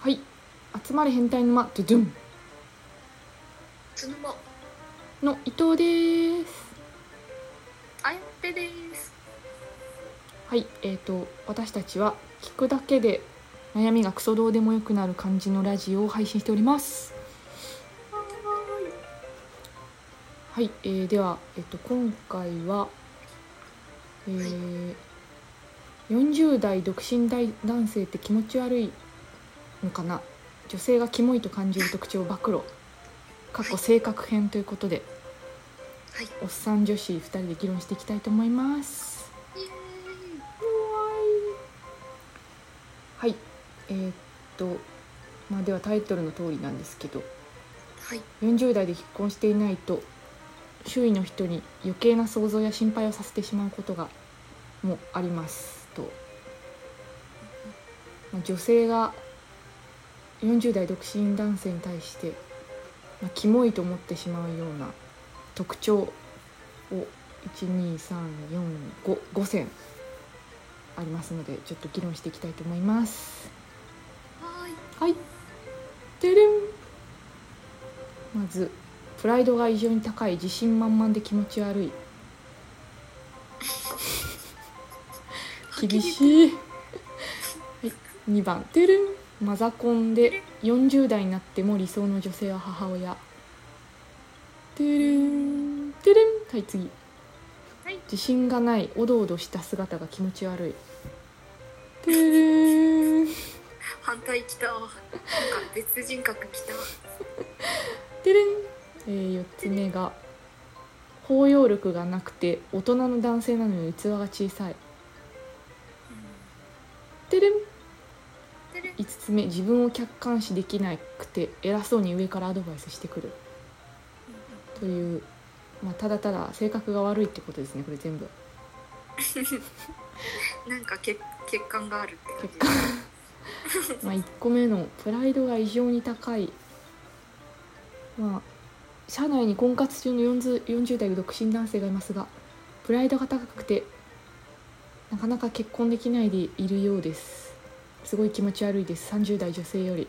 はい。集まれ変態沼ドゥドゥン。つぬまの伊藤です。あやっぺです。はい。えー、と私たちは聞くだけで悩みがクソどうでもよくなる感じのラジオを配信しております。はい、えー、では、えっと今回は、えー40代独身大男性って気持ち悪いのかな女性がキモいと感じる特徴を暴露。過去性格編ということではい。おっさん女子2人で議論していきたいと思います。はい。えーっとまあではタイトルの通りなんですけど。はい。40代で結婚していないと周囲の人に余計な想像や心配をさせてしまうことがもありますと、まあ、女性が40代独身男性に対して、まあ、キモいと思ってしまうような特徴を12345選ありますのでちょっと議論していきたいと思います。はーいはい。てれん。まず、プライドが異常に高い、自信満々で気持ち悪い。厳しい。はい。2番、てれん。マザコンで40代になっても理想の女性は母親。てれん。てれん。はい、次。はい自信がない、おどおどした姿が気持ち悪い。てれん。反対来たなんか別人格来たてれん、えー、4つ目が包容力がなくて大人の男性なのに器が小さいてれんてれん5つ目自分を客観視できなくて偉そうに上からアドバイスしてくる。という、まあ、ただただ性格が悪いってことですねこれ全部。なんか血血管があるって結感果。まあ1個目のプライドが異常に高い。まあ社内に婚活中の 40, 40代の独身男性がいますがプライドが高くてなかなか結婚できないでいるようですすごい気持ち悪いです。30代女性より。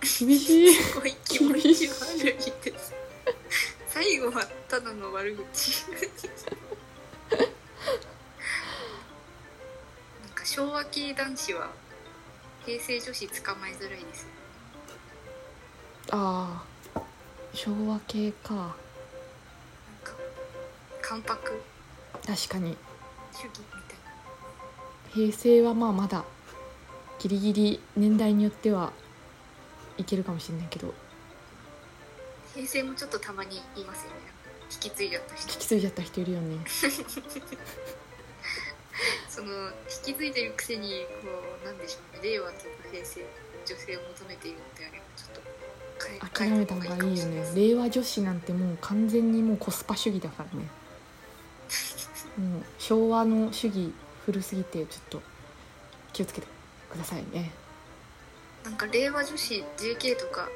厳しい。じすごい気持ち悪いです。最後はただの悪口。なんか昭和系男子は平成女子捕まえづらいです。よああ昭和系か。なんか関白。確かに。主義みたいな。平成はまあまだギリギリ年代によってはいけるかもしれないけど平成もちょっとたまに言いますよね。引き継いじゃった人。引き継いじゃった人いるよね。その引き継いでるくせにこうなんでしょうね。令和とか平成女性を求めているのであればちょっと諦めた方がいいよね。令和女子なんてもう完全にもうコスパ主義だからね。もう昭和の主義古すぎてちょっと気をつけてくださいね。なんか令和女子 JK とか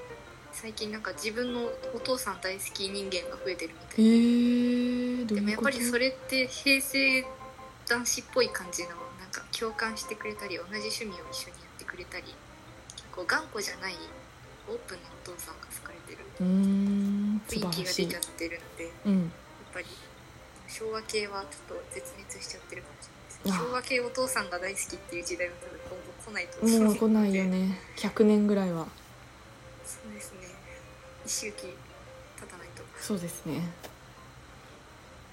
最近なんか自分のお父さん大好き人間が増えてるみたいー、どうでもやっぱりそれって平成男子っぽい感じの。なんか共感してくれたり同じ趣味を一緒にやってくれたり結構頑固じゃないオープンなお父さんが好かれてる。雰囲気が出ちゃってるのでやっうんぱり昭和系はちょっと絶滅しちゃってるかもしれないあです。昭和系お父さんが大好きっていう時代は多分来ないともう来ないよね。100年ぐらいは。そうですね。一周期経たないと。そうですね。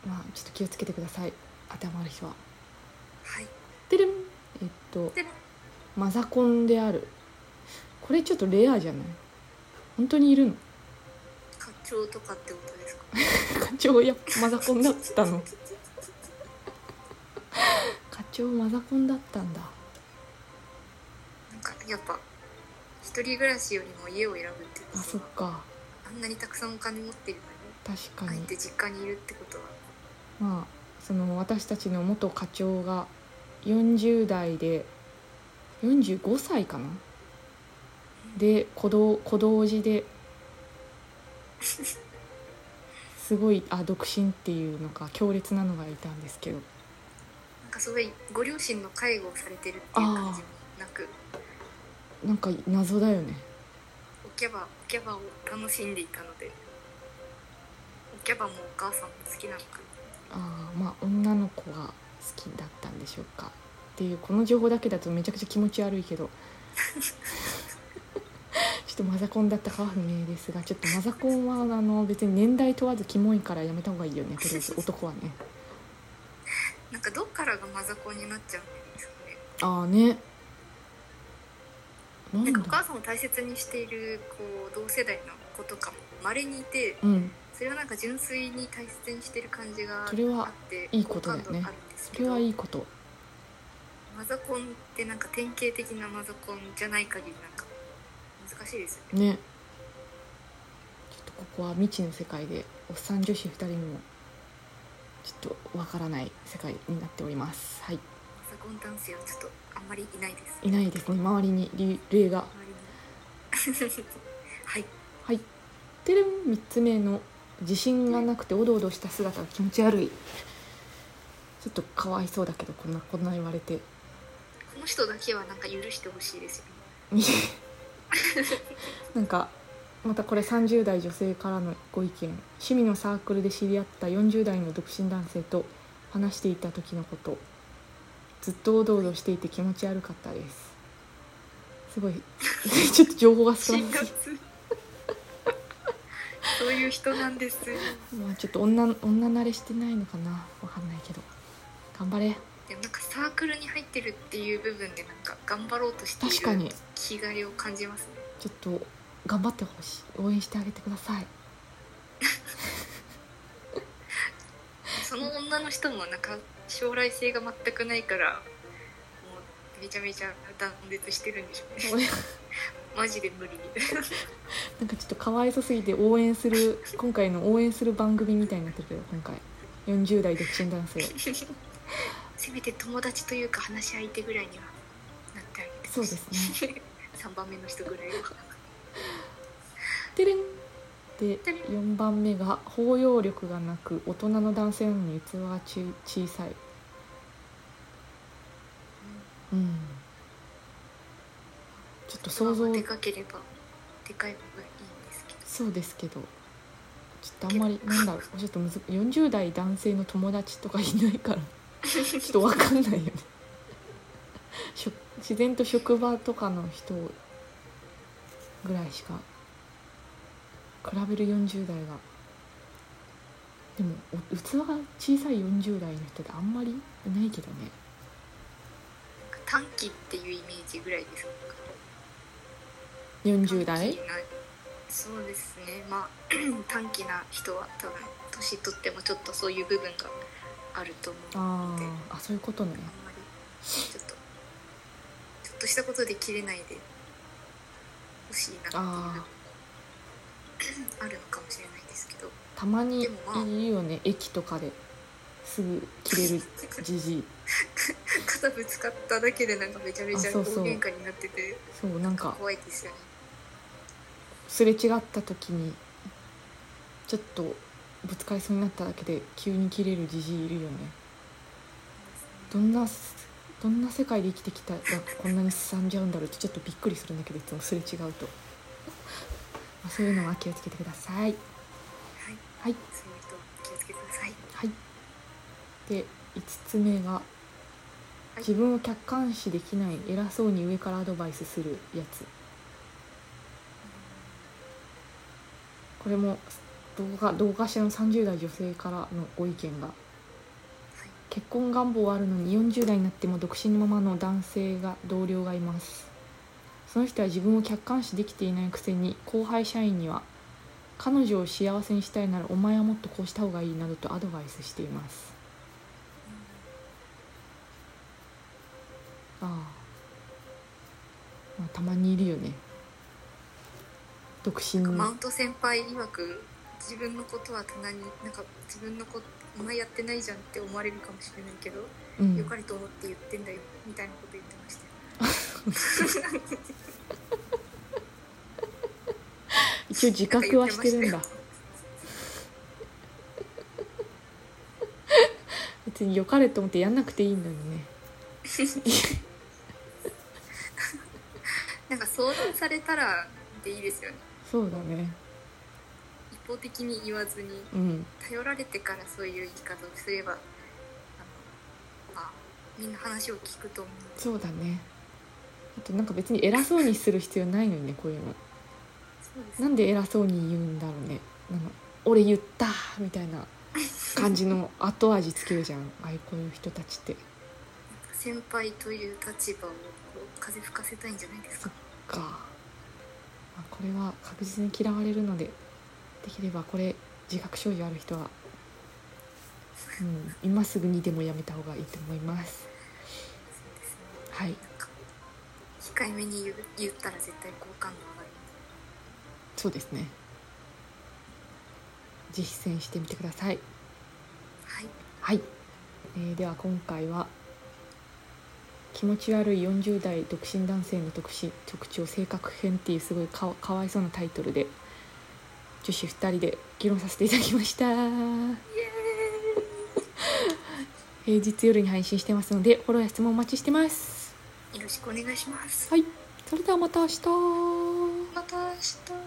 まあちょっと気をつけてください。当てはまる人は。はい。てれん。えっとマザコンである。これちょっとレアじゃない？本当にいるの？課長とかってことですか？課長やマザコンだったの。課長マザコンだったんだやっぱ一人暮らしよりも家を選ぶっていうあこと。はそっか。あんなにたくさんお金持ってるのに確かに。あえて実家にいるってことは。まあその私たちの元課長が40代で45歳かな？で子ど子同時ですごいあ独身っていうのが強烈なのがいたんですけど。なんかすごいご両親の介護をされてるっていう感じもなくなんか謎だよね。おキャバおキャバを楽しんでいたので。おキャバもお母さんも好きなのか。ああまあ女の子が好きだったんでしょうか。っていうこの情報だけだとめちゃくちゃ気持ち悪いけど。ちょっとマザコンだったかは不明ですがちょっとマザコンはあの別に年代問わずキモいからやめた方がいいよね。とりあえず 男はね。なんかどっからがマザコンになっちゃうんですかね。ああねなんかお母ださんを大切にしているこう同世代の子とかもまれにいてうん。それをなんか純粋に大切にしてる感じがあそれはっていいことだよね。それはいいことマザコンってなんか典型的なマザコンじゃない限りなんか難しいですよね。ね。ちょっとここは未知の世界でおっさん女子2人にもちょっとわからない世界になっております。はい。マザコン男性はちょっとあんまりいないです。いないです。ね周りにり例が。はい。はい。てるん3つ目の自信がなくておどおどした姿が気持ち悪い。ちょっとかわいそうだけどこんなこんな言われて。この人だけはなんか許してほしいですよね。なんかまたこれ30代女性からのご意見。趣味のサークルで知り合った40代の独身男性と話していた時のことずっとおどおどしていて気持ち悪かったです。すごい。ちょっと情報が少な辛すぎ辣。そういう人なんです。まあちょっと女女慣れしてないのかな。わかんないけど。頑張れ。でもなんかサークルに入ってるっていう部分でなんか頑張ろうとしている確かに。気概を感じますね。ちょっと頑張ってほしい。応援してあげてください。その女の人もなんか将来性が全くないからもうめちゃめちゃ断絶してるんでしょうね。マジで無理。なんかちょっとかわいそすぎて応援する今回の応援する番組みたいになってるけど今回。40代独身男性。せめて友達というか話し相手ぐらいにはなってあげてそうですね。3番目の人ぐらいは。てれんで4番目が包容力がなく大人の男性なのに器がち小さい。うん。ちょっと想像。でかければでかい方がいいんですけど。そうですけど。ちょっとあんまりなんだろう。ちょっとむず40代男性の友達とかいないから。ちょっと分かんないよね。自然と職場とかの人ぐらいしか比べる40代が。でもお器が小さい40代の人ってあんまりいないけどね。短期っていうイメージぐらいですか？40代？そうですね。まあ 短期な人は多分年取ってもちょっとそういう部分があると思うあので。ーあそういうことね。あんまりちょっとちょっとしたことで切れないでほしいなっていうああるのかもしれないですけど。たまにいるよね。駅とかですぐ切れる じじい。肩ぶつかっただけでなんかめちゃめちゃ大喧嘩になってて。そうなんか。怖いですよね。すれ違った時にちょっとぶつかりそうになっただけで急に切れるじじいいるよね。どんなどんな世界で生きてきたら こんなにすさんじゃうんだろうってちょっとびっくりするんだけどいつもすれ違うと、まあ、そういうのは気をつけてください。はい。はい。そういう人気をつけてください。はい。で5つ目が自分を客観視できない偉そうに上からアドバイスするやつ。これも動画動画者の30代女性からのご意見が。結婚願望はあるのに40代になっても独身のままの男性が同僚がいますその人は自分を客観視できていないくせに後輩社員には彼女を幸せにしたいならお前はもっとこうした方がいいなどとアドバイスしています。ああ、まあ、たまにいるよね。独身マウント先輩曰く自分のことは棚になんか自分のことお前やってないじゃんって思われるかもしれないけど、うん。良かれと思って言ってんだよみたいなこと言ってましたよ 一応自覚はしてるんだ。別に良かれと思ってやんなくていいんだよね。なんか相談されたらでいいですよね。そうだね。一方的に言わずにうん。頼られてからそういう言い方をすればあのまあみんな話を聞くと思う。そうだねあとなんか別に偉そうにする必要ないのにねこういうの。なんで偉そうに言うんだろうね。なんか俺言ったみたいな感じの 後味つけるじゃん。ああいうこういう人たちって。先輩という立場を風吹かせたいんじゃないですか。か、まあ、これは確実に嫌われるのでできればこれ自覚症状ある人は、うん、今すぐにでもやめた方がいいと思います。はい控えめに言う言ったら絶対好感度上がる。そうですね。実践してみてください。はい。はい、えーでは今回は気持ち悪い40代独身男性の特殊特徴性格編っていうすごいかわかわいそうなタイトルで女子2人で議論させていただきました。平日夜に配信してますのでフォローや質問お待ちしてますよろしくお願いします。はい。それではまた明日。また明日